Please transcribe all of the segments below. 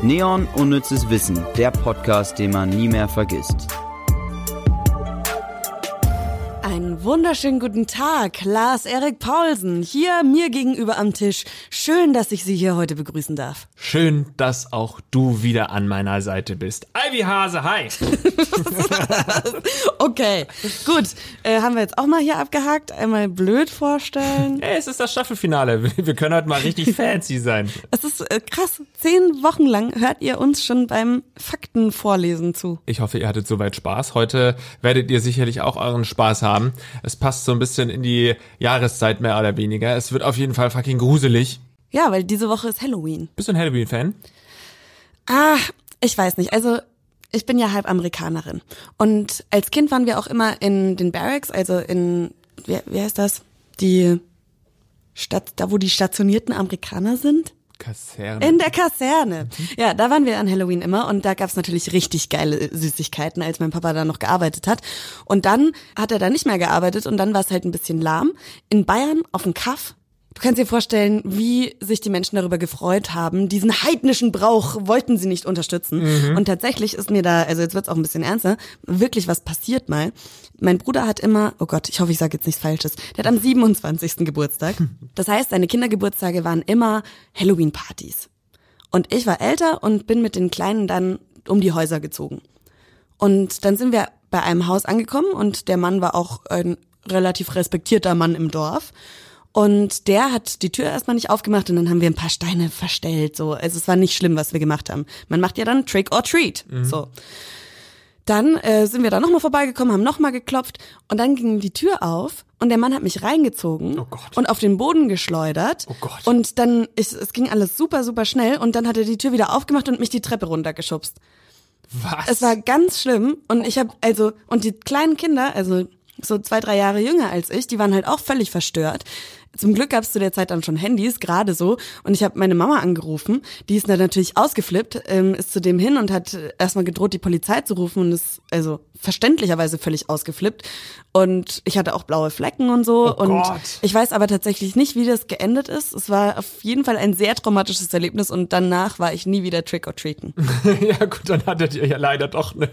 Neon Unnützes Wissen, der Podcast, den man nie mehr vergisst. Einen wunderschönen guten Tag, Lars Erik Paulsen, hier mir gegenüber am Tisch. Schön, dass ich Sie hier heute begrüßen darf. Schön, dass auch du wieder an meiner Seite bist. Ivy Hase, hi! okay, gut. Äh, haben wir jetzt auch mal hier abgehakt. Einmal blöd vorstellen. Hey, es ist das Staffelfinale. Wir können heute mal richtig fancy sein. Es ist äh, krass. Zehn Wochen lang hört ihr uns schon beim Faktenvorlesen zu. Ich hoffe, ihr hattet soweit Spaß. Heute werdet ihr sicherlich auch euren Spaß haben haben. Es passt so ein bisschen in die Jahreszeit mehr oder weniger. Es wird auf jeden Fall fucking gruselig. Ja, weil diese Woche ist Halloween. Bist du ein Halloween-Fan? Ah, ich weiß nicht. Also ich bin ja halb Amerikanerin. Und als Kind waren wir auch immer in den Barracks, also in, wie, wie heißt das? Die Stadt, da wo die stationierten Amerikaner sind. Kaserne. In der Kaserne. Mhm. Ja, da waren wir an Halloween immer und da gab's natürlich richtig geile Süßigkeiten, als mein Papa da noch gearbeitet hat. Und dann hat er da nicht mehr gearbeitet und dann war es halt ein bisschen lahm. In Bayern auf dem Kaff Du kannst dir vorstellen, wie sich die Menschen darüber gefreut haben. Diesen heidnischen Brauch wollten sie nicht unterstützen. Mhm. Und tatsächlich ist mir da, also jetzt wird's auch ein bisschen ernster, wirklich was passiert mal. Mein Bruder hat immer, oh Gott, ich hoffe, ich sage jetzt nichts Falsches, der hat am 27. Geburtstag. Das heißt, seine Kindergeburtstage waren immer Halloween-Partys. Und ich war älter und bin mit den Kleinen dann um die Häuser gezogen. Und dann sind wir bei einem Haus angekommen und der Mann war auch ein relativ respektierter Mann im Dorf. Und der hat die Tür erstmal nicht aufgemacht und dann haben wir ein paar Steine verstellt. So, also es war nicht schlimm, was wir gemacht haben. Man macht ja dann Trick or Treat. Mhm. So. Dann äh, sind wir da nochmal vorbeigekommen, haben nochmal geklopft und dann ging die Tür auf und der Mann hat mich reingezogen oh und auf den Boden geschleudert. Oh Gott. Und dann, ist, es ging alles super, super schnell und dann hat er die Tür wieder aufgemacht und mich die Treppe runtergeschubst. Was? Es war ganz schlimm und ich habe also und die kleinen Kinder, also so zwei, drei Jahre jünger als ich, die waren halt auch völlig verstört. Zum Glück gab es zu der Zeit dann schon Handys, gerade so. Und ich habe meine Mama angerufen. Die ist dann natürlich ausgeflippt, ähm, ist zu dem hin und hat erstmal gedroht, die Polizei zu rufen und ist also verständlicherweise völlig ausgeflippt. Und ich hatte auch blaue Flecken und so. Oh und Gott. ich weiß aber tatsächlich nicht, wie das geendet ist. Es war auf jeden Fall ein sehr traumatisches Erlebnis und danach war ich nie wieder Trick or Treaten. ja gut, dann hattet ihr ja leider doch eine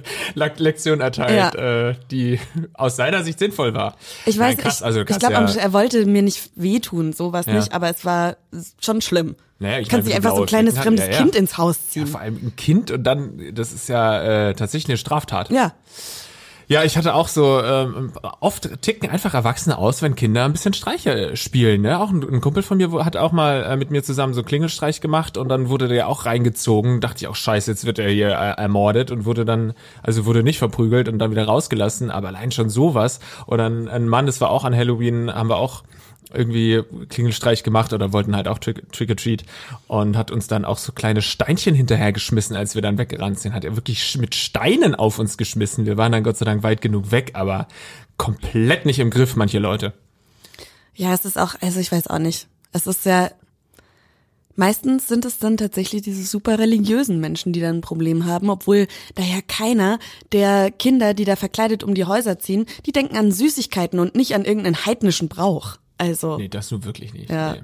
Lektion erteilt, Ja. äh, die aus seiner Sicht sinnvoll war. Ich weiß, Nein, krass, ich, also ich krass, glaube, ja, er wollte mir nicht wehtun, sowas Ja. nicht, aber es war schon schlimm. Naja, ich kannst nicht einfach so ein blaue kleines fremdes ja, ja. Kind ins Haus ja, ziehen. vor allem ein Kind und dann, das ist ja äh, tatsächlich eine Straftat. Ja. Ja, ich hatte auch so, ähm, oft ticken einfach Erwachsene aus, wenn Kinder ein bisschen Streiche spielen. Ne? Auch ein, ein Kumpel von mir hat auch mal äh, mit mir zusammen so Klingelstreich gemacht und dann wurde der auch reingezogen. Dachte ich auch, scheiße, jetzt wird er hier äh, ermordet und wurde dann, also wurde nicht verprügelt und dann wieder rausgelassen, aber allein schon sowas. Oder ein, ein Mann, das war auch an Halloween, haben wir auch irgendwie Klingelstreich gemacht oder wollten halt auch Trick, Trick or Treat und hat uns dann auch so kleine Steinchen hinterhergeschmissen, als wir dann weggerannt sind. Hat er wirklich mit Steinen auf uns geschmissen. Wir waren dann Gott sei Dank weit genug weg, aber komplett nicht im Griff, manche Leute. Ja, es ist auch, also ich weiß auch nicht. Es ist ja, meistens sind es dann tatsächlich diese super religiösen Menschen, die dann ein Problem haben, obwohl da ja keiner der Kinder, die da verkleidet um die Häuser ziehen, die denken an Süßigkeiten und nicht an irgendeinen heidnischen Brauch. Also, Nee, das nur wirklich nicht. Ja. Nee.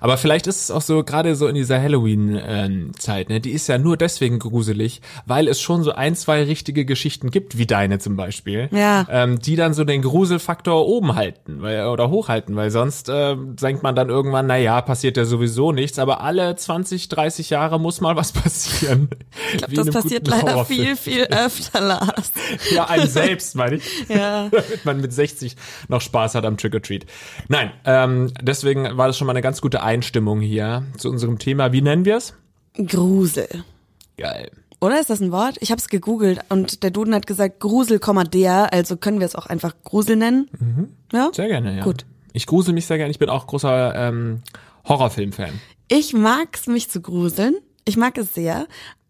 Aber vielleicht ist es auch so, gerade so in dieser Halloween-Zeit, ne, die ist ja nur deswegen gruselig, weil es schon so ein, zwei richtige Geschichten gibt, wie deine zum Beispiel, Ja. ähm, die dann so den Gruselfaktor oben halten weil, oder hochhalten, weil sonst äh, denkt man dann irgendwann, na ja, passiert ja sowieso nichts, aber alle 20, 30 Jahre muss mal was passieren. ich glaube, das passiert leider viel, viel öfter, Lars. Ja, einem selbst, meine ich. Ja. Damit man mit 60 noch Spaß hat am Trick or Treat. Nein, ähm, deswegen war das schon mal eine ganz gute Einstimmung hier zu unserem Thema. Wie nennen wir es? Grusel. Geil. Oder ist das ein Wort? Ich habe es gegoogelt und der Duden hat gesagt Grusel, der, also können wir es auch einfach Grusel nennen. Ja? Sehr gerne, ja. Gut. Ich grusel mich sehr gerne. Ich bin auch großer ähm, Horrorfilm-Fan. Ich mag's mich zu gruseln. Ich mag es sehr.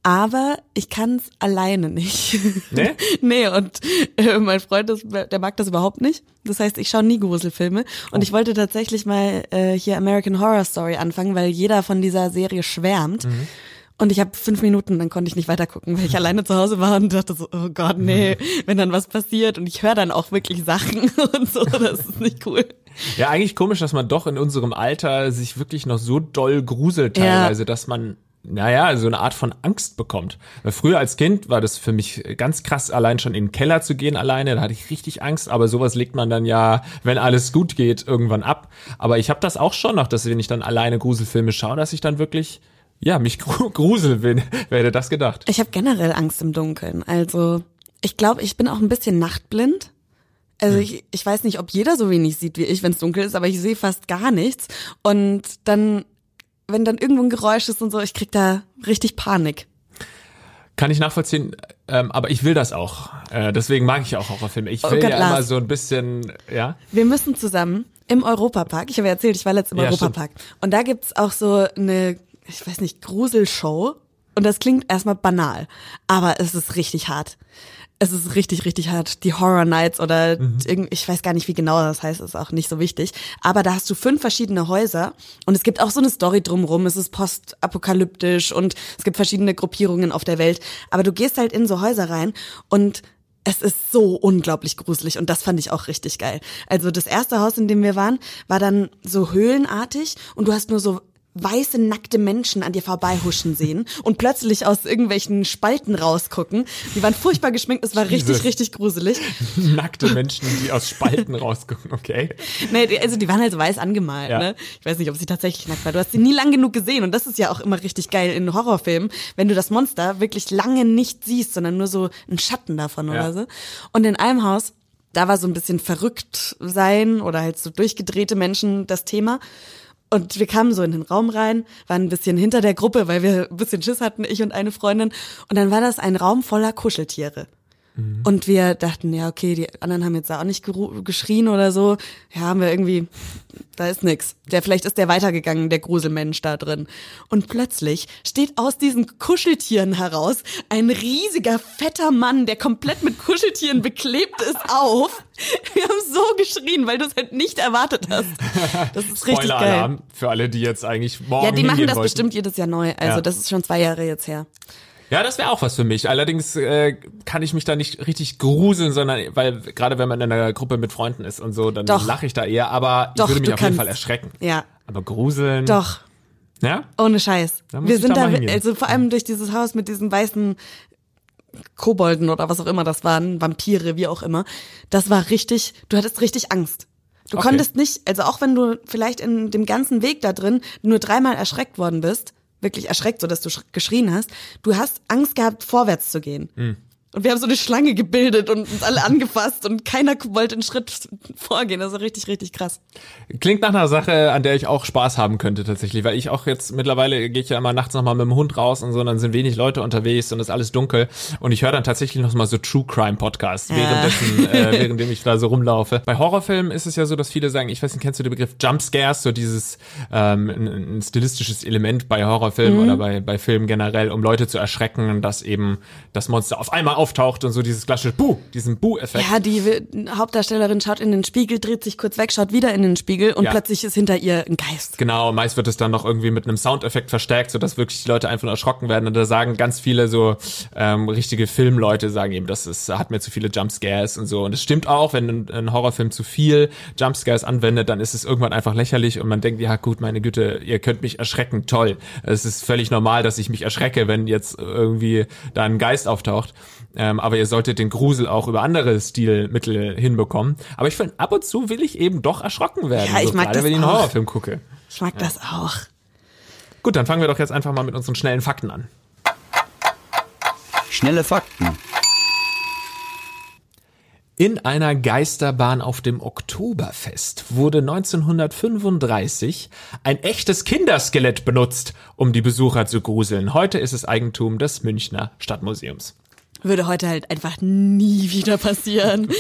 Aber ich kann's alleine nicht. Nee? nee, und äh, mein Freund, ist, der mag das überhaupt nicht. Das heißt, ich schaue nie Gruselfilme. Und ich wollte tatsächlich mal äh, hier American Horror Story anfangen, weil jeder von dieser Serie schwärmt. Und ich habe fünf Minuten, dann konnte ich nicht weitergucken, weil ich alleine zu Hause war und dachte so, oh Gott, nee, wenn dann was passiert. Und ich höre dann auch wirklich Sachen und so, das ist nicht cool. Ja, eigentlich komisch, dass man doch in unserem Alter sich wirklich noch so doll gruselt teilweise, dass man naja, so eine Art von Angst bekommt. Weil früher als Kind war das für mich ganz krass, allein schon in den Keller zu gehen alleine, da hatte ich richtig Angst, aber sowas legt man dann ja, wenn alles gut geht, irgendwann ab. Aber ich habe das auch schon noch, dass wenn ich dann alleine Gruselfilme schaue, dass ich dann wirklich ja, mich grusel bin. Wer hätte das gedacht? Ich habe generell Angst im Dunkeln. Also, ich glaube, ich bin auch ein bisschen nachtblind. Also hm. ich, ich weiß nicht, ob jeder so wenig sieht wie ich, wenn es dunkel ist, aber ich sehe fast gar nichts. Und dann wenn dann irgendwo ein Geräusch ist und so, ich krieg da richtig Panik. Kann ich nachvollziehen, ähm, aber ich will das auch. Äh, deswegen mag ich auch Horrorfilme. Ich oh will oh Gott, ja Lars. immer so ein bisschen, ja. Wir müssen zusammen im Europapark, ich habe ja erzählt, ich war letztens im ja, Europapark. Und da gibt's auch so eine, ich weiß nicht, Gruselshow. Und das klingt erstmal banal, aber es ist richtig hart es ist richtig, richtig hart. Die Horror Nights oder mhm. irgend, ich weiß gar nicht, wie genau das heißt, ist auch nicht so wichtig. Aber da hast du fünf verschiedene Häuser und es gibt auch so eine Story drumrum. Es ist postapokalyptisch und es gibt verschiedene Gruppierungen auf der Welt. Aber du gehst halt in so Häuser rein und es ist so unglaublich gruselig und das fand ich auch richtig geil. Also das erste Haus, in dem wir waren, war dann so höhlenartig und du hast nur so weiße, nackte Menschen an dir vorbeihuschen sehen und plötzlich aus irgendwelchen Spalten rausgucken. Die waren furchtbar geschminkt, es war richtig, richtig gruselig. Nackte Menschen, die aus Spalten rausgucken, okay. Nee, also die waren halt so weiß angemalt, ja. ne? Ich weiß nicht, ob sie tatsächlich nackt war. Du hast sie nie lang genug gesehen und das ist ja auch immer richtig geil in Horrorfilmen, wenn du das Monster wirklich lange nicht siehst, sondern nur so einen Schatten davon ja. oder so. Und in einem Haus da war so ein bisschen verrückt sein oder halt so durchgedrehte Menschen das Thema. Und wir kamen so in den Raum rein, waren ein bisschen hinter der Gruppe, weil wir ein bisschen Schiss hatten, ich und eine Freundin. Und dann war das ein Raum voller Kuscheltiere. Mhm. Und wir dachten, ja, okay, die anderen haben jetzt da auch nicht geschrien oder so. Ja, haben wir irgendwie, da ist nix. Der, vielleicht ist der weitergegangen, der Gruselmensch da drin. Und plötzlich steht aus diesen Kuscheltieren heraus ein riesiger, fetter Mann, der komplett mit Kuscheltieren beklebt ist, auf. Wir haben so geschrien, weil du es halt nicht erwartet hast. Das ist richtig geil. für alle, die jetzt eigentlich morgen Ja, die machen das wollten. bestimmt jedes Jahr neu. Also ja. das ist schon zwei Jahre jetzt her. Ja, das wäre auch was für mich. Allerdings äh, kann ich mich da nicht richtig gruseln, sondern weil gerade wenn man in einer Gruppe mit Freunden ist und so, dann lache ich da eher, aber Doch, ich würde mich auf jeden Fall erschrecken. Ja. Aber gruseln. Doch. Ja? Ohne Scheiß. Wir sind da, da also vor allem durch dieses Haus mit diesen weißen Kobolden oder was auch immer das waren, Vampire, wie auch immer. Das war richtig, du hattest richtig Angst. Du okay. konntest nicht, also auch wenn du vielleicht in dem ganzen Weg da drin nur dreimal erschreckt worden bist, wirklich erschreckt, so dass du geschrien hast. Du hast Angst gehabt, vorwärts zu gehen. Mhm. Und wir haben so eine Schlange gebildet und uns alle angefasst und keiner wollte einen Schritt vorgehen. Das ist richtig, richtig krass. Klingt nach einer Sache, an der ich auch Spaß haben könnte tatsächlich, weil ich auch jetzt mittlerweile gehe ich ja immer nachts nochmal mit dem Hund raus und so, und dann sind wenig Leute unterwegs und ist alles dunkel und ich höre dann tatsächlich noch mal so True Crime Podcasts, ja. währenddessen, äh, währenddem ich da so rumlaufe. Bei Horrorfilmen ist es ja so, dass viele sagen, ich weiß nicht, kennst du den Begriff Jump Scares, so dieses ähm, ein, ein stilistisches Element bei Horrorfilmen mhm. oder bei, bei Filmen generell, um Leute zu erschrecken, dass eben das Monster auf einmal auftaucht und so dieses klassische Buh, diesen Buh-Effekt. Ja, die Hauptdarstellerin schaut in den Spiegel, dreht sich kurz weg, schaut wieder in den Spiegel und ja. plötzlich ist hinter ihr ein Geist. Genau, meist wird es dann noch irgendwie mit einem Soundeffekt verstärkt, sodass wirklich die Leute einfach erschrocken werden. Und da sagen ganz viele so ähm, richtige Filmleute, sagen eben, das ist, hat mir zu viele Jumpscares und so. Und es stimmt auch, wenn ein, ein Horrorfilm zu viel Jumpscares anwendet, dann ist es irgendwann einfach lächerlich und man denkt, ja gut, meine Güte, ihr könnt mich erschrecken, toll. Es ist völlig normal, dass ich mich erschrecke, wenn jetzt irgendwie da ein Geist auftaucht. Ähm, aber ihr solltet den Grusel auch über andere Stilmittel hinbekommen. Aber ich finde, ab und zu will ich eben doch erschrocken werden. Ja, ich so, mag gerade, das wenn ich einen Horrorfilm gucke. Ich mag ja. das auch. Gut, dann fangen wir doch jetzt einfach mal mit unseren schnellen Fakten an. Schnelle Fakten. In einer Geisterbahn auf dem Oktoberfest wurde 1935 ein echtes Kinderskelett benutzt, um die Besucher zu gruseln. Heute ist es Eigentum des Münchner Stadtmuseums würde heute halt einfach nie wieder passieren.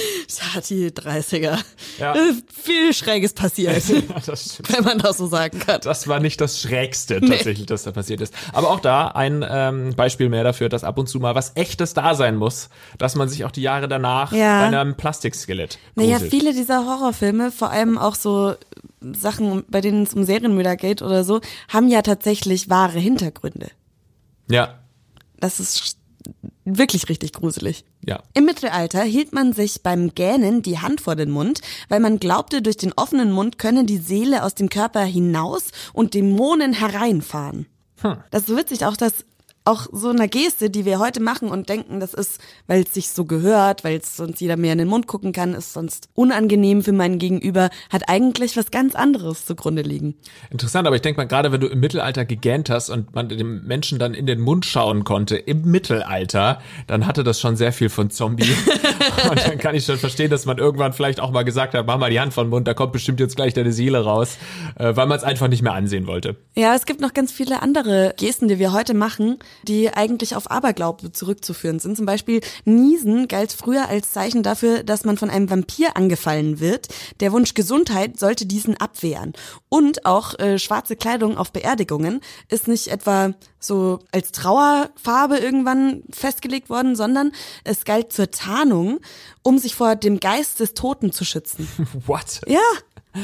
Ja, die 30er. Ja. Viel Schräges passiert. das wenn man das so sagen kann. Das war nicht das Schrägste tatsächlich, nee. das da passiert ist. Aber auch da ein ähm, Beispiel mehr dafür, dass ab und zu mal was Echtes da sein muss, dass man sich auch die Jahre danach ja. bei einem Plastikskelett. Naja, viele dieser Horrorfilme, vor allem auch so Sachen, bei denen es um Serienmörder geht oder so, haben ja tatsächlich wahre Hintergründe. Ja. Das ist wirklich richtig gruselig. Ja. Im Mittelalter hielt man sich beim Gähnen die Hand vor den Mund, weil man glaubte, durch den offenen Mund könne die Seele aus dem Körper hinaus und Dämonen hereinfahren. Hm. Das ist so witzig, auch dass auch so eine Geste, die wir heute machen und denken, das ist, weil es sich so gehört, weil es sonst jeder mehr in den Mund gucken kann, ist sonst unangenehm für meinen Gegenüber, hat eigentlich was ganz anderes zugrunde liegen. Interessant, aber ich denke mal, gerade wenn du im Mittelalter gegähnt hast und man dem Menschen dann in den Mund schauen konnte, im Mittelalter, dann hatte das schon sehr viel von Zombie. und dann kann ich schon verstehen, dass man irgendwann vielleicht auch mal gesagt hat, mach mal die Hand vom Mund, da kommt bestimmt jetzt gleich deine Seele raus, äh, weil man es einfach nicht mehr ansehen wollte. Ja, es gibt noch ganz viele andere Gesten, die wir heute machen, die eigentlich auf Aberglaube zurückzuführen sind. Zum Beispiel Niesen galt früher als Zeichen dafür, dass man von einem Vampir angefallen wird. Der Wunsch Gesundheit sollte diesen abwehren. Und auch äh, schwarze Kleidung auf Beerdigungen ist nicht etwa so als Trauerfarbe irgendwann festgelegt worden, sondern es galt zur Tarnung, um sich vor dem Geist des Toten zu schützen. What? Ja,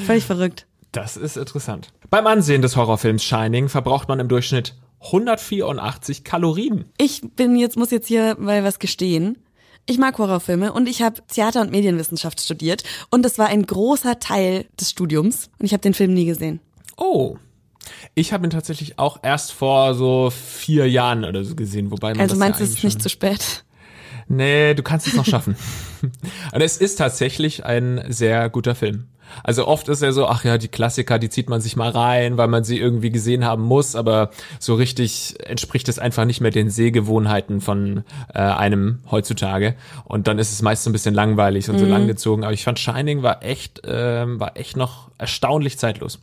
völlig verrückt. Das ist interessant. Beim Ansehen des Horrorfilms Shining verbraucht man im Durchschnitt 184 Kalorien. Ich bin jetzt, muss jetzt hier mal was gestehen. Ich mag Horrorfilme und ich habe Theater- und Medienwissenschaft studiert und das war ein großer Teil des Studiums und ich habe den Film nie gesehen. Oh. Ich habe ihn tatsächlich auch erst vor so vier Jahren oder so gesehen, wobei man Also das meinst ja du, es ist nicht zu spät? Nee, du kannst es noch schaffen. Und es ist tatsächlich ein sehr guter Film. Also oft ist er so, ach ja, die Klassiker, die zieht man sich mal rein, weil man sie irgendwie gesehen haben muss, aber so richtig entspricht es einfach nicht mehr den Sehgewohnheiten von äh, einem heutzutage. Und dann ist es meist so ein bisschen langweilig und so langgezogen. Aber ich fand Shining war echt, ähm, war echt noch erstaunlich zeitlos.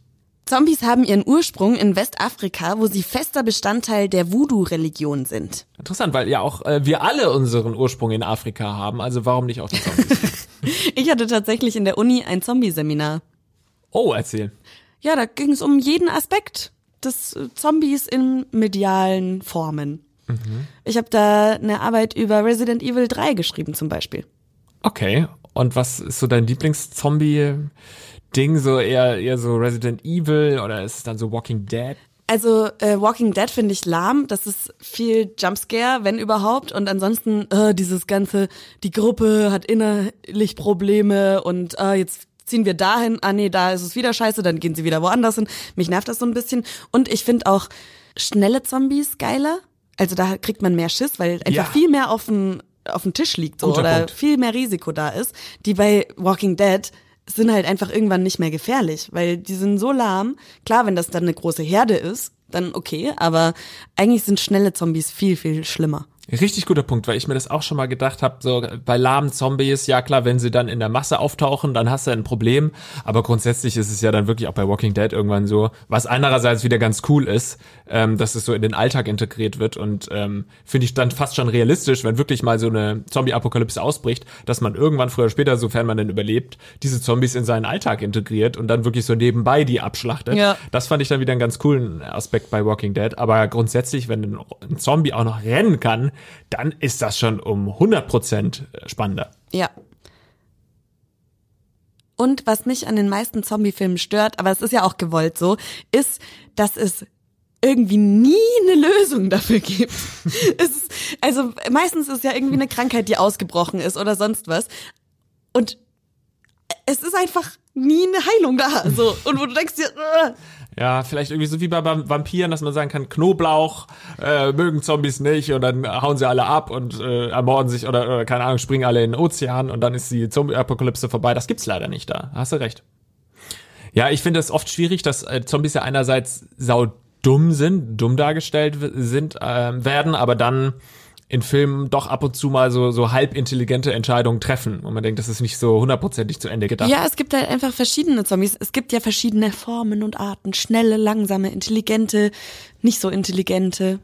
Zombies haben ihren Ursprung in Westafrika, wo sie fester Bestandteil der Voodoo-Religion sind. Interessant, weil ja auch äh, wir alle unseren Ursprung in Afrika haben, also warum nicht auch die Zombies? Ich hatte tatsächlich in der Uni ein Zombie-Seminar. oh, erzähl. Ja, da ging es um jeden Aspekt des Zombies in medialen Formen. Ich habe da eine Arbeit über Resident Evil 3 geschrieben zum Beispiel. Okay, und was ist so dein Lieblings-Zombie-Ding? So eher, eher so Resident Evil oder ist es dann so Walking Dead? Also äh, Walking Dead finde ich lahm. Das ist viel Jumpscare, wenn überhaupt. Und ansonsten äh, dieses ganze, die Gruppe hat innerlich Probleme und äh, jetzt ziehen wir dahin. Ah nee, da ist es wieder scheiße, dann gehen sie wieder woanders hin. Mich nervt das so ein bisschen. Und ich finde auch schnelle Zombies geiler. Also da kriegt man mehr Schiss, weil einfach Ja. viel mehr auf dem auf dem Tisch liegt so, oder Punkt. viel mehr Risiko da ist. Die bei Walking Dead sind halt einfach irgendwann nicht mehr gefährlich, weil die sind so lahm. Klar, wenn das dann eine große Herde ist, dann okay, aber eigentlich sind schnelle Zombies viel, viel schlimmer. Richtig guter Punkt, weil ich mir das auch schon mal gedacht habe, so bei lahmen Zombies, ja klar, wenn sie dann in der Masse auftauchen, dann hast du ein Problem, aber grundsätzlich ist es ja dann wirklich auch bei Walking Dead irgendwann so, was einerseits wieder ganz cool ist, ähm, dass es so in den Alltag integriert wird und ähm, finde ich dann fast schon realistisch, wenn wirklich mal so eine Zombie-Apokalypse ausbricht, dass man irgendwann früher oder später, sofern man denn überlebt, diese Zombies in seinen Alltag integriert und dann wirklich so nebenbei die abschlachtet. Ja. Das fand ich dann wieder einen ganz coolen Aspekt bei Walking Dead. Aber grundsätzlich, wenn ein, ein Zombie auch noch rennen kann, dann ist das schon um 100% spannender. Ja. Und was mich an den meisten Zombie-Filmen stört, aber es ist ja auch gewollt so, ist, dass es irgendwie nie eine Lösung dafür gibt. es ist, also meistens ist ja irgendwie eine Krankheit, die ausgebrochen ist oder sonst was. Und es ist einfach nie eine Heilung da. So. Und wo du denkst dir, äh, Ja, vielleicht irgendwie so wie bei Vam- Vampiren, dass man sagen kann, Knoblauch äh, mögen Zombies nicht und dann hauen sie alle ab und äh, ermorden sich oder, oder keine Ahnung, springen alle in den Ozean und dann ist die Zombie-Apokalypse vorbei. Das gibt's leider nicht da. Hast du recht. Ja, ich finde es oft schwierig, dass äh, Zombies ja einerseits sau dumm sind, dumm dargestellt sind, ähm, werden, aber dann in Filmen doch ab und zu mal so, so halb intelligente Entscheidungen treffen. Und man denkt, das ist nicht so hundertprozentig zu Ende gedacht. Ja, es gibt halt einfach verschiedene Zombies. Es gibt ja verschiedene Formen und Arten. Schnelle, langsame, intelligente, nicht so intelligente.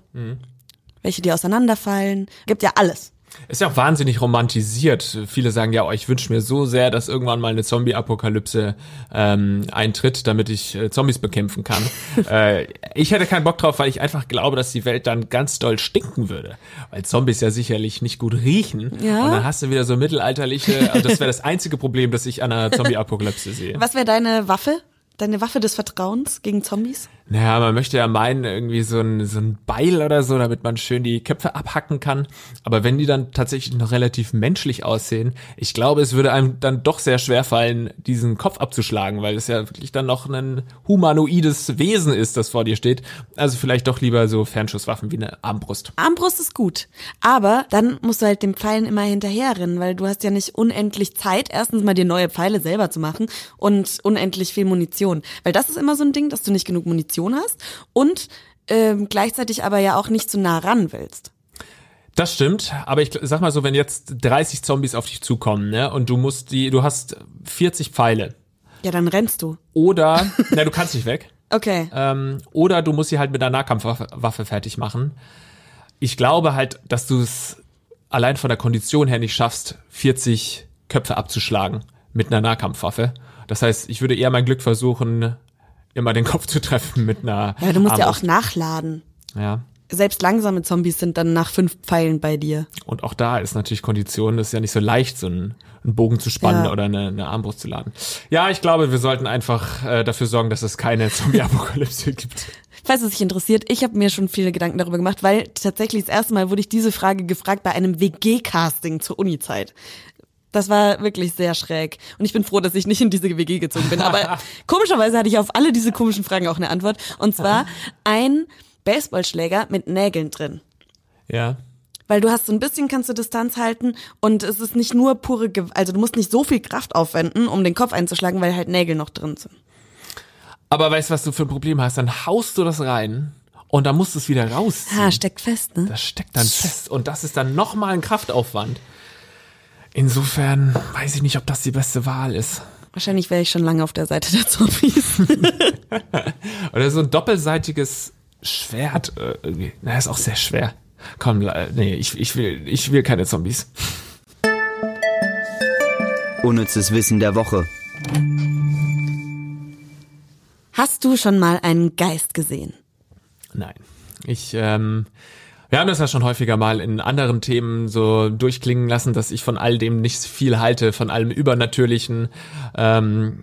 Welche, die auseinanderfallen. Gibt ja alles. Ist ja auch wahnsinnig romantisiert. Viele sagen ja, oh, ich wünsche mir so sehr, dass irgendwann mal eine Zombie-Apokalypse ähm, eintritt, damit ich äh, Zombies bekämpfen kann. äh, ich hätte keinen Bock drauf, weil ich einfach glaube, dass die Welt dann ganz doll stinken würde. Weil Zombies ja sicherlich nicht gut riechen. Ja. Und dann hast du wieder so mittelalterliche, also das wäre das einzige Problem, das ich an einer Zombie-Apokalypse sehe. Was wäre deine Waffe? Deine Waffe des Vertrauens gegen Zombies? Naja, man möchte ja meinen, irgendwie so ein, so ein Beil oder so, damit man schön die Köpfe abhacken kann. Aber wenn die dann tatsächlich noch relativ menschlich aussehen, ich glaube, es würde einem dann doch sehr schwer fallen, diesen Kopf abzuschlagen, weil es ja wirklich dann noch ein humanoides Wesen ist, das vor dir steht. Also vielleicht doch lieber so Fernschusswaffen wie eine Armbrust. Armbrust ist gut. Aber dann musst du halt dem Pfeilen immer hinterherrennen, weil du hast ja nicht unendlich Zeit, erstens mal dir neue Pfeile selber zu machen und unendlich viel Munition. Weil das ist immer so ein Ding, dass du nicht genug Munition Position hast und ähm, gleichzeitig aber ja auch nicht zu nah ran willst. Das stimmt, aber ich sag mal so, wenn jetzt 30 Zombies auf dich zukommen, ne, und du musst die, du hast 40 Pfeile. Ja, dann rennst du. Oder, na, du kannst nicht weg. Okay. Ähm, oder du musst sie halt mit einer Nahkampfwaffe fertig machen. Ich glaube halt, dass du es allein von der Kondition her nicht schaffst, 40 Köpfe abzuschlagen mit einer Nahkampfwaffe. Das heißt, ich würde eher mein Glück versuchen, immer den Kopf zu treffen mit einer. Ja, du musst Armbrust. ja auch nachladen. Ja. Selbst langsame Zombies sind dann nach fünf Pfeilen bei dir. Und auch da ist natürlich Kondition, das ist ja nicht so leicht, so einen, einen Bogen zu spannen ja. oder eine, eine Armbrust zu laden. Ja, ich glaube, wir sollten einfach äh, dafür sorgen, dass es keine Zombie-Apokalypse gibt. Falls es sich interessiert, ich habe mir schon viele Gedanken darüber gemacht, weil tatsächlich das erste Mal wurde ich diese Frage gefragt bei einem WG-Casting zur Uni-Zeit. Das war wirklich sehr schräg. Und ich bin froh, dass ich nicht in diese WG gezogen bin. Aber komischerweise hatte ich auf alle diese komischen Fragen auch eine Antwort. Und zwar ein Baseballschläger mit Nägeln drin. Ja. Weil du hast so ein bisschen kannst du Distanz halten und es ist nicht nur pure, Ge also du musst nicht so viel Kraft aufwenden, um den Kopf einzuschlagen, weil halt Nägel noch drin sind. Aber weißt du, was du für ein Problem hast? Dann haust du das rein und dann musst du es wieder rausziehen. Ah, steckt fest, ne? Das steckt dann fest und das ist dann nochmal ein Kraftaufwand. Insofern weiß ich nicht, ob das die beste Wahl ist. Wahrscheinlich wäre ich schon lange auf der Seite der Zombies. Oder so ein doppelseitiges Schwert äh, irgendwie. Na, ist auch sehr schwer. Komm, nee, ich, ich, will, ich will keine Zombies. Unnützes Wissen der Woche. Hast du schon mal einen Geist gesehen? Nein. Ich ähm, wir haben das ja schon häufiger mal in anderen Themen so durchklingen lassen, dass ich von all dem nicht viel halte, von allem Übernatürlichen, ähm,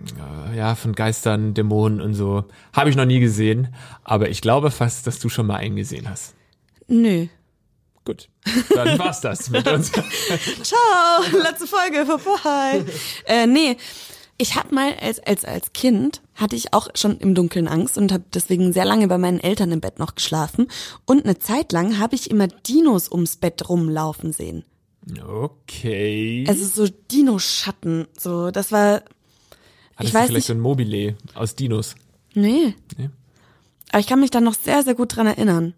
ja, von Geistern, Dämonen und so. Habe ich noch nie gesehen, aber ich glaube fast, dass du schon mal einen gesehen hast. Nö. Gut, dann war's das mit uns. Ciao, letzte Folge, vorbei. äh, nee, ich habe mal als, als, als Kind hatte ich auch schon im Dunkeln Angst und habe deswegen sehr lange bei meinen Eltern im Bett noch geschlafen. Und eine Zeit lang habe ich immer Dinos ums Bett rumlaufen sehen. Okay. Also so Dino-Schatten, so, das war. Hattest ich weiß vielleicht nicht, so ein Mobile aus Dinos? Nee. nee. Aber ich kann mich da noch sehr, sehr gut dran erinnern.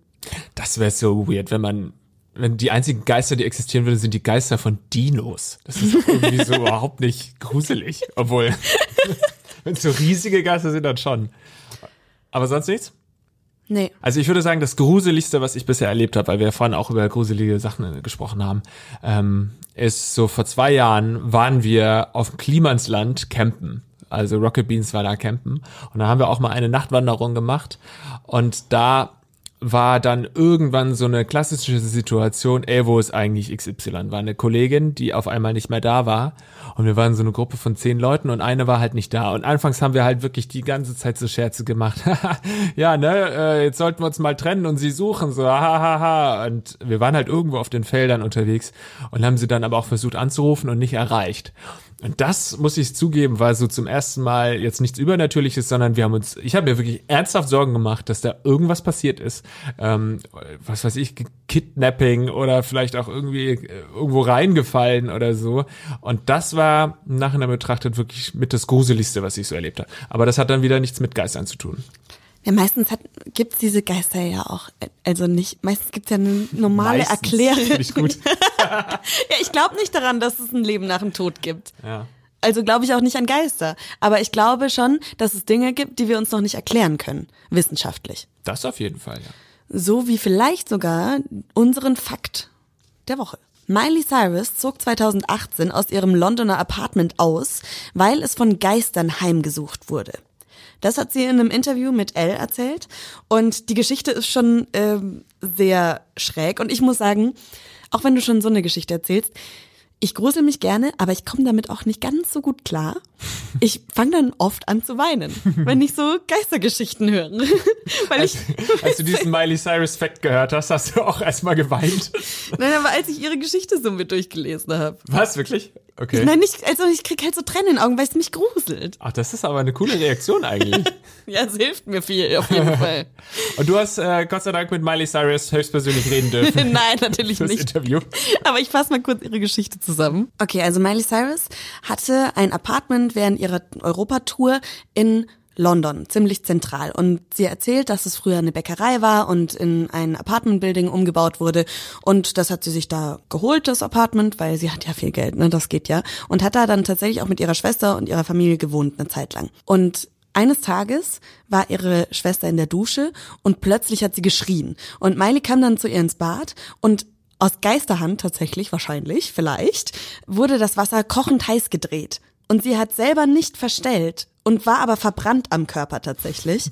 Das wäre so weird, wenn man die einzigen Geister, die existieren würden, sind die Geister von Dinos. Das ist irgendwie so überhaupt nicht gruselig. Obwohl, wenn es so riesige Geister sind, dann schon. Aber sonst nichts? Nee. Also ich würde sagen, das Gruseligste, was ich bisher erlebt habe, weil wir vorhin auch über gruselige Sachen gesprochen haben, ähm, ist so vor zwei Jahren waren wir auf Klimansland campen. Also Rocket Beans war da campen. Und da haben wir auch mal eine Nachtwanderung gemacht. Und da war dann irgendwann so eine klassische Situation, ey, wo ist eigentlich XY? War eine Kollegin, die auf einmal nicht mehr da war und wir waren so eine Gruppe von zehn Leuten und eine war halt nicht da und anfangs haben wir halt wirklich die ganze Zeit so Scherze gemacht. ja, ne, äh, jetzt sollten wir uns mal trennen und sie suchen, so, hahaha. Und wir waren halt irgendwo auf den Feldern unterwegs und haben sie dann aber auch versucht anzurufen und nicht erreicht. Und das muss ich zugeben, war so zum ersten Mal jetzt nichts Übernatürliches, sondern wir haben uns, ich habe mir wirklich ernsthaft Sorgen gemacht, dass da irgendwas passiert ist. Ähm, was weiß ich, Kidnapping oder vielleicht auch irgendwie äh, irgendwo reingefallen oder so. Und das war nachher betrachtet wirklich mit das Gruseligste, was ich so erlebt habe. Aber das hat dann wieder nichts mit Geistern zu tun. Ja, meistens hat, gibt's diese Geister ja auch. Also nicht, meistens gibt's ja eine normale meistens, Erklärung. Ich gut. ja, ich glaube nicht daran, dass es ein Leben nach dem Tod gibt. Ja. Also glaube ich auch nicht an Geister. Aber ich glaube schon, dass es Dinge gibt, die wir uns noch nicht erklären können, wissenschaftlich. Das auf jeden Fall, ja. So wie vielleicht sogar unseren Fakt der Woche. Miley Cyrus zog 2018 aus ihrem Londoner Apartment aus, weil es von Geistern heimgesucht wurde. Das hat sie in einem Interview mit Elle erzählt. Und die Geschichte ist schon äh, sehr schräg. Und ich muss sagen, auch wenn du schon so eine Geschichte erzählst, ich grusel mich gerne, aber ich komme damit auch nicht ganz so gut klar, Ich fange dann oft an zu weinen, wenn ich so Geistergeschichten höre. Weil als, ich, als du diesen Miley Cyrus Fact gehört hast, hast du auch erstmal geweint. Nein, aber als ich ihre Geschichte so mit durchgelesen habe. Was, wirklich? Okay. Nein, nicht, also ich krieg halt so Tränen in den Augen, weil es mich gruselt. Ach, das ist aber eine coole Reaktion eigentlich. ja, es hilft mir viel, auf jeden Fall. Und du hast äh, Gott sei Dank mit Miley Cyrus höchstpersönlich reden dürfen. Nein, natürlich nicht. Interview. Aber ich fasse mal kurz ihre Geschichte zusammen. Okay, also Miley Cyrus hatte ein Apartment während ihrer Europatour in London, ziemlich zentral. Und sie erzählt, dass es früher eine Bäckerei war und in ein Apartmentbuilding umgebaut wurde. Und das hat sie sich da geholt, das Apartment, weil sie hat ja viel Geld, ne, das geht ja. Und hat da dann tatsächlich auch mit ihrer Schwester und ihrer Familie gewohnt eine Zeit lang. Und eines Tages war ihre Schwester in der Dusche und plötzlich hat sie geschrien. Und Miley kam dann zu ihr ins Bad und aus Geisterhand tatsächlich, wahrscheinlich, vielleicht, wurde das Wasser kochend heiß gedreht. Und sie hat selber nicht verstellt und war aber verbrannt am Körper tatsächlich.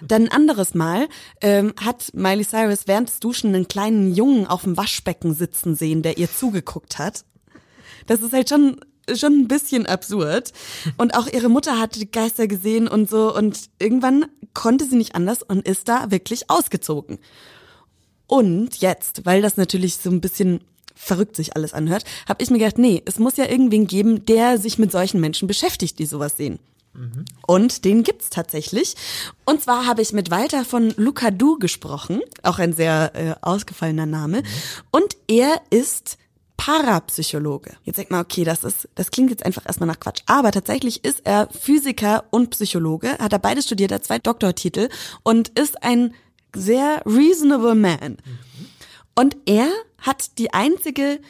Dann ein anderes Mal ähm, hat Miley Cyrus während des Duschen einen kleinen Jungen auf dem Waschbecken sitzen sehen, der ihr zugeguckt hat. Das ist halt schon schon ein bisschen absurd. Und auch ihre Mutter hat die Geister gesehen und so. Und irgendwann konnte sie nicht anders und ist da wirklich ausgezogen. Und jetzt, weil das natürlich so ein bisschen verrückt sich alles anhört, habe ich mir gedacht, nee, es muss ja irgendwen geben, der sich mit solchen Menschen beschäftigt, die sowas sehen. Mhm. Und den gibt's tatsächlich. Und zwar habe ich mit Walter von Lucadou gesprochen, auch ein sehr äh, ausgefallener Name. Mhm. Und er ist Parapsychologe. Jetzt denkt man, okay, das ist, das klingt jetzt einfach erstmal nach Quatsch. Aber tatsächlich ist er Physiker und Psychologe, hat er beide studiert, hat zwei Doktortitel und ist ein sehr reasonable man. Mhm. Und er hat die einzige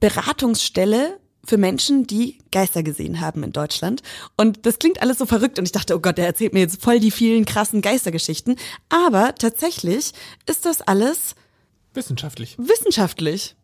Beratungsstelle für Menschen, die Geister gesehen haben in Deutschland. Und das klingt alles so verrückt und ich dachte, oh Gott, der erzählt mir jetzt voll die vielen krassen Geistergeschichten. Aber tatsächlich ist das alles wissenschaftlich. Wissenschaftlich.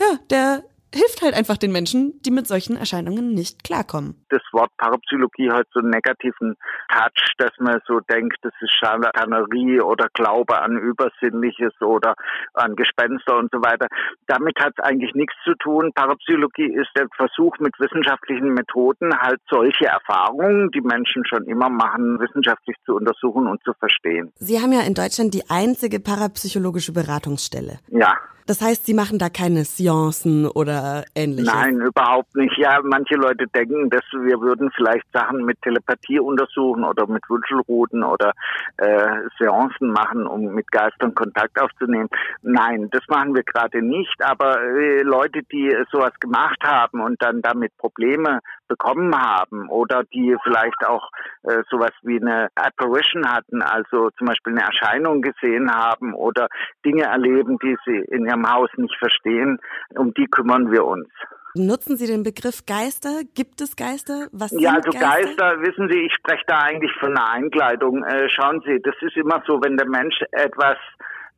Ja, der hilft halt einfach den Menschen, die mit solchen Erscheinungen nicht klarkommen. Das Wort Parapsychologie hat so einen negativen Touch, dass man so denkt, das ist Scharlatanerie oder Glaube an Übersinnliches oder an Gespenster und so weiter. Damit hat es eigentlich nichts zu tun. Parapsychologie ist der Versuch mit wissenschaftlichen Methoden halt solche Erfahrungen, die Menschen schon immer machen, wissenschaftlich zu untersuchen und zu verstehen. Sie haben ja in Deutschland die einzige parapsychologische Beratungsstelle. Ja. Das heißt, Sie machen da keine Seancen oder ähnliches? Nein, überhaupt nicht. Ja, manche Leute denken, dass wir würden vielleicht Sachen mit Telepathie untersuchen oder mit Wünschelruten oder äh, Seancen machen, um mit Geistern Kontakt aufzunehmen. Nein, das machen wir gerade nicht. Aber äh, Leute, die sowas gemacht haben und dann damit Probleme bekommen haben oder die vielleicht auch äh, sowas wie eine Apparition hatten, also zum Beispiel eine Erscheinung gesehen haben oder Dinge erleben, die sie in ihrem Haus nicht verstehen, um die kümmern wir uns. Nutzen Sie den Begriff Geister? Gibt es Geister? Was ja, also Geister? Geister? wissen Sie, ich spreche da eigentlich von einer Einkleidung. Äh, schauen Sie, das ist immer so, wenn der Mensch etwas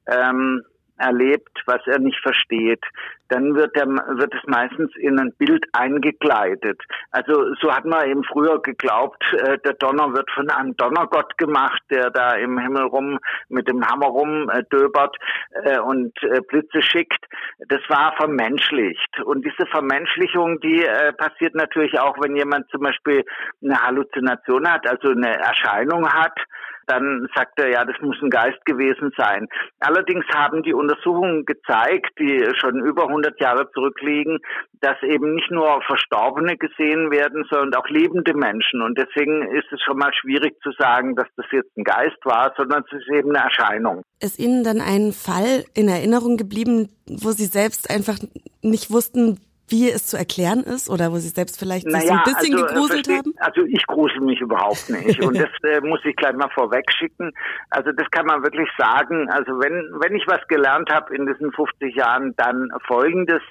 ähm, erlebt, was er nicht versteht, dann wird, er, wird es meistens in ein Bild eingekleidet. Also so hat man eben früher geglaubt, äh, der Donner wird von einem Donnergott gemacht, der da im Himmel rum mit dem Hammer rumdöbert äh, und äh, Blitze schickt. Das war vermenschlicht. Und diese Vermenschlichung, die äh, passiert natürlich auch, wenn jemand zum Beispiel eine Halluzination hat, also eine Erscheinung hat, dann sagt er, ja, das muss ein Geist gewesen sein. Allerdings haben die Untersuchungen gezeigt, die schon über 100 Jahre zurückliegen, dass eben nicht nur Verstorbene gesehen werden, sondern auch lebende Menschen. Und deswegen ist es schon mal schwierig zu sagen, dass das jetzt ein Geist war, sondern es ist eben eine Erscheinung. Ist Ihnen dann ein Fall in Erinnerung geblieben, wo Sie selbst einfach nicht wussten, wie es zu erklären ist oder wo Sie selbst vielleicht naja, sich so ein bisschen also, äh, gegruselt versteht, haben? Also ich grusel mich überhaupt nicht und das äh, muss ich gleich mal vorweg schicken. Also das kann man wirklich sagen. Also wenn wenn ich was gelernt habe in diesen 50 Jahren, dann Folgendes: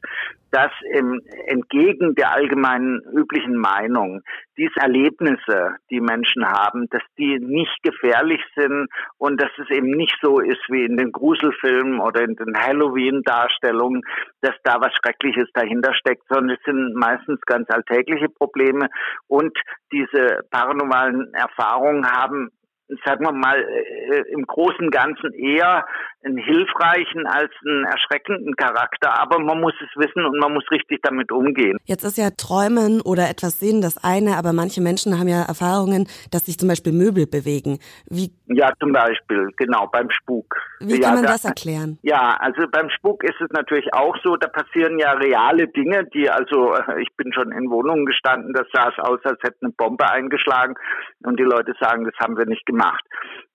dass im, entgegen der allgemeinen üblichen Meinung diese Erlebnisse, die Menschen haben, dass die nicht gefährlich sind und dass es eben nicht so ist wie in den Gruselfilmen oder in den Halloween-Darstellungen, dass da was Schreckliches dahinter steckt, sondern es sind meistens ganz alltägliche Probleme. Und diese paranormalen Erfahrungen haben sagen wir mal, äh, im Großen Ganzen eher einen hilfreichen als einen erschreckenden Charakter, aber man muss es wissen und man muss richtig damit umgehen. Jetzt ist ja Träumen oder etwas sehen das eine, aber manche Menschen haben ja Erfahrungen, dass sich zum Beispiel Möbel bewegen. Wie ja, zum Beispiel, genau, beim Spuk. Wie ja, kann man da, das erklären? Ja, also beim Spuk ist es natürlich auch so, da passieren ja reale Dinge, die also, ich bin schon in Wohnungen gestanden, das sah es aus, als hätte eine Bombe eingeschlagen und die Leute sagen, das haben wir nicht gemacht.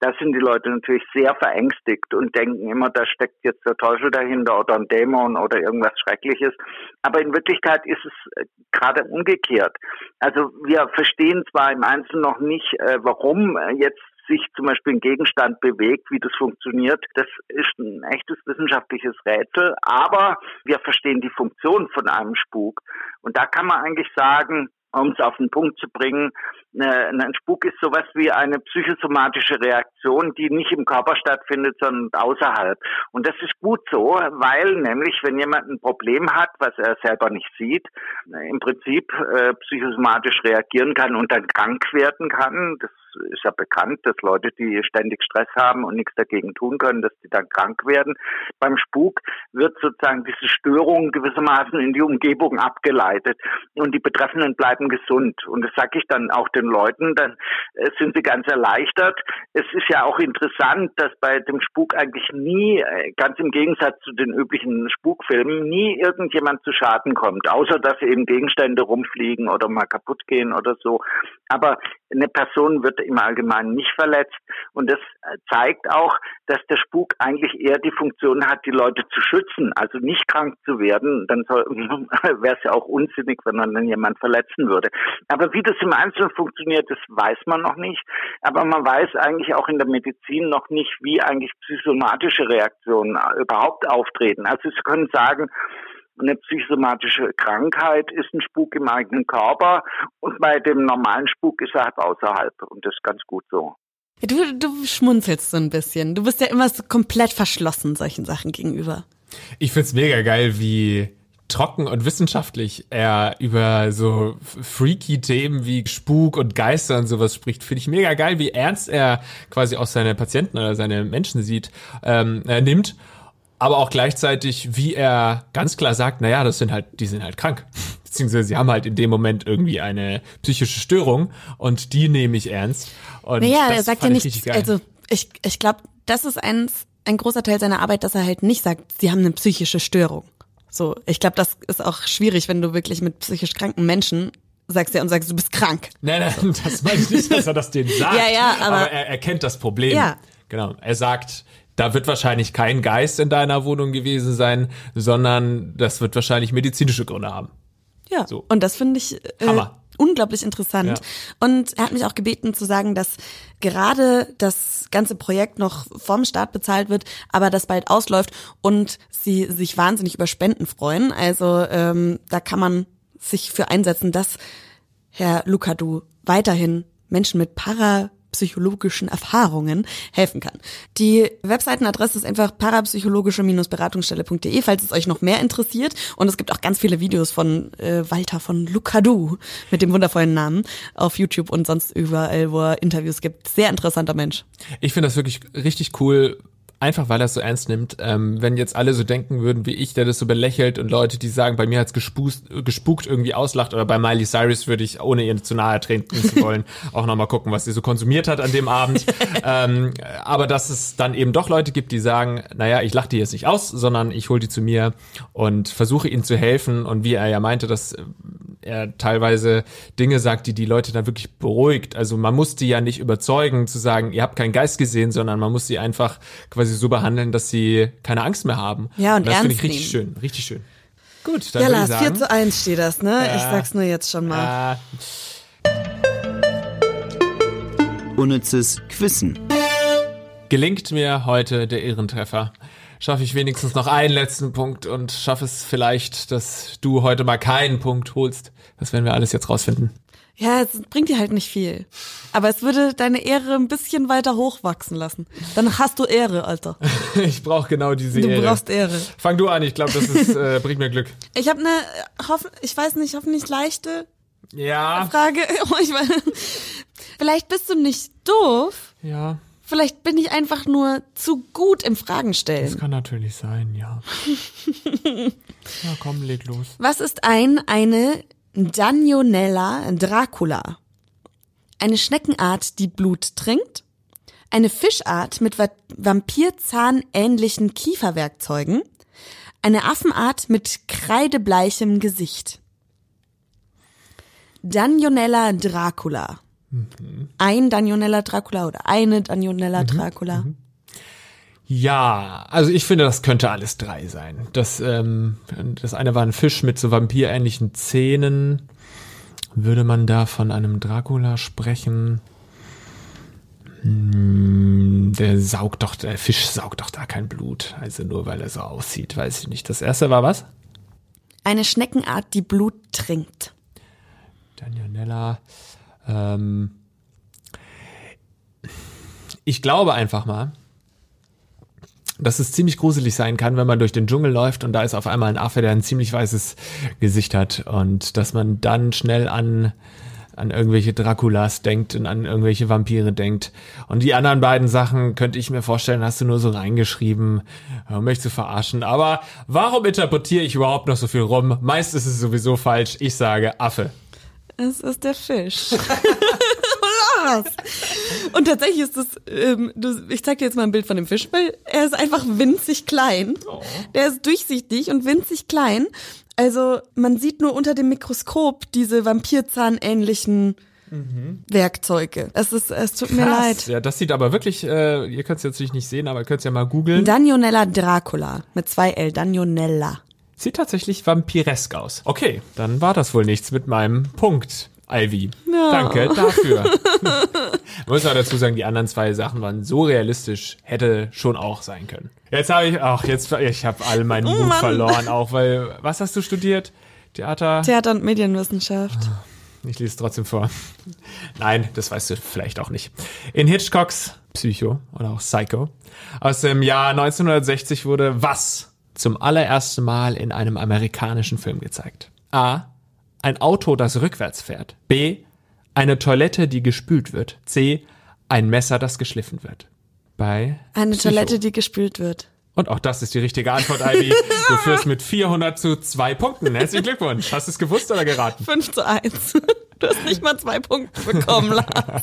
Da sind die Leute natürlich sehr verängstigt und denken immer, da steckt jetzt der Teufel dahinter oder ein Dämon oder irgendwas Schreckliches. Aber in Wirklichkeit ist es äh, gerade umgekehrt. Also wir verstehen zwar im Einzelnen noch nicht, äh, warum äh, jetzt sich zum Beispiel ein Gegenstand bewegt, wie das funktioniert, das ist ein echtes wissenschaftliches Rätsel. Aber wir verstehen die Funktion von einem Spuk. Und da kann man eigentlich sagen, um es auf den Punkt zu bringen, ein Spuk ist sowas wie eine psychosomatische Reaktion, die nicht im Körper stattfindet, sondern außerhalb. Und das ist gut so, weil nämlich, wenn jemand ein Problem hat, was er selber nicht sieht, äh, im Prinzip äh, psychosomatisch reagieren kann und dann krank werden kann. Das ist ja bekannt, dass Leute, die ständig Stress haben und nichts dagegen tun können, dass die dann krank werden. Beim Spuk wird sozusagen diese Störung gewissermaßen in die Umgebung abgeleitet und die Betreffenden bleiben gesund. Und das sage ich dann auch den Leuten, dann äh, sind sie ganz erleichtert. Es ist ja auch interessant, dass bei dem Spuk eigentlich nie, äh, ganz im Gegensatz zu den üblichen Spukfilmen, nie irgendjemand zu Schaden kommt, außer dass eben Gegenstände rumfliegen oder mal kaputt gehen oder so. Aber eine Person wird im Allgemeinen nicht verletzt. Und das zeigt auch, dass der Spuk eigentlich eher die Funktion hat, die Leute zu schützen, also nicht krank zu werden. Dann wäre es ja auch unsinnig, wenn man dann jemand verletzen würde. Aber wie das im Einzelnen funktioniert, das weiß man noch nicht. Aber man weiß eigentlich auch in der Medizin noch nicht, wie eigentlich psychosomatische Reaktionen überhaupt auftreten. Also Sie können sagen, eine psychosomatische Krankheit ist ein Spuk im eigenen Körper und bei dem normalen Spuk ist er halt außerhalb und das ist ganz gut so. Du, du schmunzelst so ein bisschen. Du bist ja immer so komplett verschlossen solchen Sachen gegenüber. Ich find's mega geil, wie trocken und wissenschaftlich er über so freaky Themen wie Spuk und Geister und sowas spricht, finde ich mega geil, wie ernst er quasi auch seine Patienten oder seine Menschen sieht, ähm, er nimmt aber auch gleichzeitig, wie er ganz klar sagt, naja, das sind halt, die sind halt krank. Beziehungsweise sie haben halt in dem Moment irgendwie eine psychische Störung und die nehme ich ernst. Und naja, er sagt ja nicht, also ich, ich glaube, das ist eins, ein großer Teil seiner Arbeit, dass er halt nicht sagt, sie haben eine psychische Störung. So, ich glaube, das ist auch schwierig, wenn du wirklich mit psychisch kranken Menschen sagst ja und sagst, du bist krank. Nein, nein, das meine ich nicht, dass er das denen sagt. ja, ja, aber, aber er erkennt das Problem. Ja. Genau. Er sagt, da wird wahrscheinlich kein Geist in deiner Wohnung gewesen sein, sondern das wird wahrscheinlich medizinische Gründe haben. Ja, so. und das finde ich äh, unglaublich interessant. Ja. Und er hat mich auch gebeten zu sagen, dass gerade das ganze Projekt noch vorm Start bezahlt wird, aber das bald ausläuft und sie sich wahnsinnig über Spenden freuen. Also ähm, da kann man sich für einsetzen, dass Herr Lukadu weiterhin Menschen mit Para psychologischen Erfahrungen helfen kann. Die Webseitenadresse ist einfach parapsychologische-beratungsstelle.de, falls es euch noch mehr interessiert. Und es gibt auch ganz viele Videos von äh, Walter von Lucadou mit dem wundervollen Namen auf YouTube und sonst überall, wo er Interviews gibt. Sehr interessanter Mensch. Ich finde das wirklich richtig cool, einfach weil er es so ernst nimmt. Ähm, wenn jetzt alle so denken würden wie ich, der das so belächelt und Leute, die sagen, bei mir hat's gespukt, gespukt irgendwie auslacht oder bei Miley Cyrus würde ich, ohne ihr zu nahe treten zu wollen, auch nochmal gucken, was sie so konsumiert hat an dem Abend. ähm, aber dass es dann eben doch Leute gibt, die sagen, naja, ich lache die jetzt nicht aus, sondern ich hole die zu mir und versuche ihnen zu helfen und wie er ja meinte, dass er teilweise Dinge sagt, die die Leute dann wirklich beruhigt. Also man muss die ja nicht überzeugen zu sagen, ihr habt keinen Geist gesehen, sondern man muss sie einfach quasi so behandeln, dass sie keine Angst mehr haben. Ja, und, und das finde ich richtig nehmen. schön, richtig schön. Gut, dann ja, Lars, 4 zu 1 steht das, ne? Äh, ich sag's nur jetzt schon mal. Äh, Unnützes Quissen. Gelingt mir heute der Ehrentreffer schaffe ich wenigstens noch einen letzten Punkt und schaffe es vielleicht, dass du heute mal keinen Punkt holst. Das werden wir alles jetzt rausfinden. Ja, es bringt dir halt nicht viel. Aber es würde deine Ehre ein bisschen weiter hochwachsen lassen. Dann hast du Ehre, Alter. ich brauche genau diese du Ehre. Du brauchst Ehre. Fang du an, ich glaube, das ist, äh, bringt mir Glück. Ich habe eine, hoff, ich weiß nicht, hoffentlich leichte ja. Frage. Oh, ich meine, vielleicht bist du nicht doof. Ja. Vielleicht bin ich einfach nur zu gut im Fragen stellen. Das kann natürlich sein, ja. ja, komm, leg los. Was ist ein, eine Danionella dracula? Eine Schneckenart, die Blut trinkt? Eine Fischart mit Va Vampirzahn-ähnlichen Kieferwerkzeugen? Eine Affenart mit kreidebleichem Gesicht? Danionella dracula. Mhm. Ein Danionella dracula oder eine Danionella mhm. dracula. Mhm. Ja, also ich finde, das könnte alles drei sein. Das, ähm, das eine war ein Fisch mit so vampirähnlichen Zähnen. Würde man da von einem Dracula sprechen? Hm, der saugt doch, der Fisch saugt doch da kein Blut. Also nur weil er so aussieht, weiß ich nicht. Das erste war was? Eine Schneckenart, die Blut trinkt. Daniela. Ähm, ich glaube einfach mal, dass es ziemlich gruselig sein kann, wenn man durch den Dschungel läuft und da ist auf einmal ein Affe, der ein ziemlich weißes Gesicht hat und dass man dann schnell an an irgendwelche Draculas denkt und an irgendwelche Vampire denkt. Und die anderen beiden Sachen könnte ich mir vorstellen, hast du nur so reingeschrieben, um mich zu verarschen. Aber warum interpretiere ich überhaupt noch so viel rum? Meist ist es sowieso falsch. Ich sage Affe. Es ist der Fisch. Und tatsächlich ist das, ähm, du, ich zeig dir jetzt mal ein Bild von dem Fisch, weil er ist einfach winzig klein. Oh. Der ist durchsichtig und winzig klein. Also man sieht nur unter dem Mikroskop diese Vampirzahn-ähnlichen Mhm. Werkzeuge. Es ist, es tut Krass. mir leid. Ja, das sieht aber wirklich, äh, ihr könnt es jetzt nicht sehen, aber ihr könnt es ja mal googeln. Danionella Dracula mit zwei L. Danionella. Sieht tatsächlich vampiresk aus. Okay, dann war das wohl nichts mit meinem Punkt. Ivy. Ja. Danke dafür. Muss man dazu sagen, die anderen zwei Sachen waren so realistisch, hätte schon auch sein können. Jetzt habe ich, ach, jetzt, ich habe all meinen oh, Mut Mann. verloren, auch weil, was hast du studiert? Theater? Theater und Medienwissenschaft. Ich lese trotzdem vor. Nein, das weißt du vielleicht auch nicht. In Hitchcocks Psycho oder auch Psycho aus dem Jahr 1960 wurde was zum allerersten Mal in einem amerikanischen Film gezeigt? A. Ein Auto, das rückwärts fährt. B. Eine Toilette, die gespült wird. C. Ein Messer, das geschliffen wird. Bei Eine Psycho. Toilette, die gespült wird. Und auch das ist die richtige Antwort, Ivy. Du führst mit 400 zu 2 Punkten. Herzlichen Glückwunsch. Hast du es gewusst oder geraten? 5 zu 1. Du hast nicht mal zwei Punkte bekommen, Lars.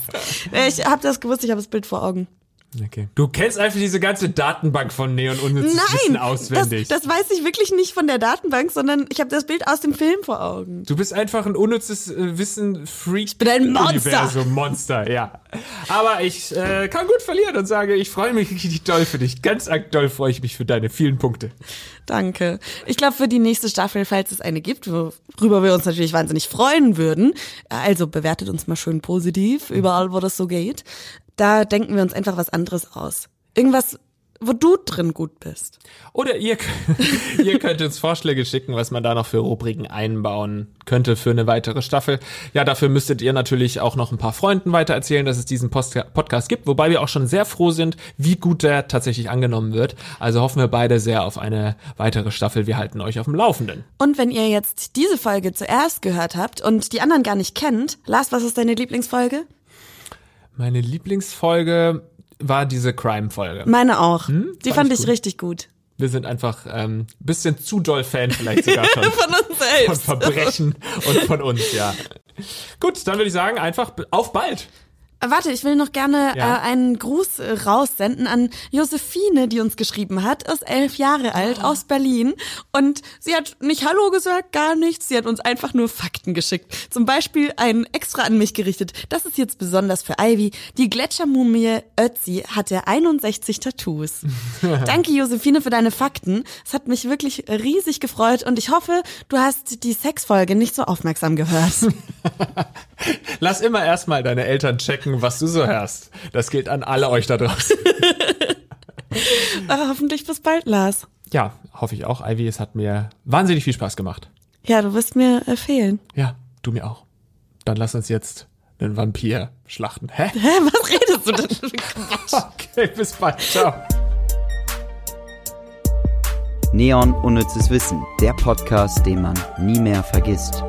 Ich habe das gewusst, ich habe das Bild vor Augen. Okay. Du kennst einfach diese ganze Datenbank von Neon unnützes Nein, Wissen auswendig. Das, das weiß ich wirklich nicht von der Datenbank, sondern ich habe das Bild aus dem Film vor Augen. Du bist einfach ein unnützes äh, Wissen Freak. Ich bin ein Monster. Universum Monster, ja. Aber ich äh, kann gut verlieren und sage, ich freue mich richtig doll für dich. Ganz doll freue ich mich für deine vielen Punkte. Danke. Ich glaube, für die nächste Staffel, falls es eine gibt, worüber wir uns natürlich wahnsinnig freuen würden, also bewertet uns mal schön positiv, überall, wo das so geht da denken wir uns einfach was anderes aus. Irgendwas, wo du drin gut bist. Oder ihr, ihr könnt uns Vorschläge schicken, was man da noch für Rubriken einbauen könnte für eine weitere Staffel. Ja, dafür müsstet ihr natürlich auch noch ein paar Freunden weitererzählen, dass es diesen Post Podcast gibt, wobei wir auch schon sehr froh sind, wie gut der tatsächlich angenommen wird. Also hoffen wir beide sehr auf eine weitere Staffel. Wir halten euch auf dem Laufenden. Und wenn ihr jetzt diese Folge zuerst gehört habt und die anderen gar nicht kennt, Lars, was ist deine Lieblingsfolge? Meine Lieblingsfolge war diese Crime-Folge. Meine auch. Hm? Die fand, fand ich, ich richtig gut. Wir sind einfach ähm, bisschen zu doll Fan vielleicht sogar schon. von uns selbst. Von Verbrechen und von uns, ja. Gut, dann würde ich sagen, einfach auf bald. Warte, ich will noch gerne ja. äh, einen Gruß äh, raussenden an Josephine, die uns geschrieben hat, ist elf Jahre alt, oh. aus Berlin. Und sie hat nicht Hallo gesagt, gar nichts. Sie hat uns einfach nur Fakten geschickt. Zum Beispiel einen extra an mich gerichtet. Das ist jetzt besonders für Ivy. Die Gletschermumie Ötzi hatte 61 Tattoos. Danke, Josephine, für deine Fakten. Es hat mich wirklich riesig gefreut und ich hoffe, du hast die Sexfolge nicht so aufmerksam gehört. Lass immer erstmal deine Eltern checken was du so hörst. Das gilt an alle euch da draußen. hoffentlich bis bald, Lars. Ja, hoffe ich auch, Ivy. Es hat mir wahnsinnig viel Spaß gemacht. Ja, du wirst mir äh, fehlen. Ja, du mir auch. Dann lass uns jetzt einen Vampir schlachten. Hä? Hä? Was redest du denn? okay, bis bald. Ciao. Neon Unnützes Wissen, der Podcast, den man nie mehr vergisst.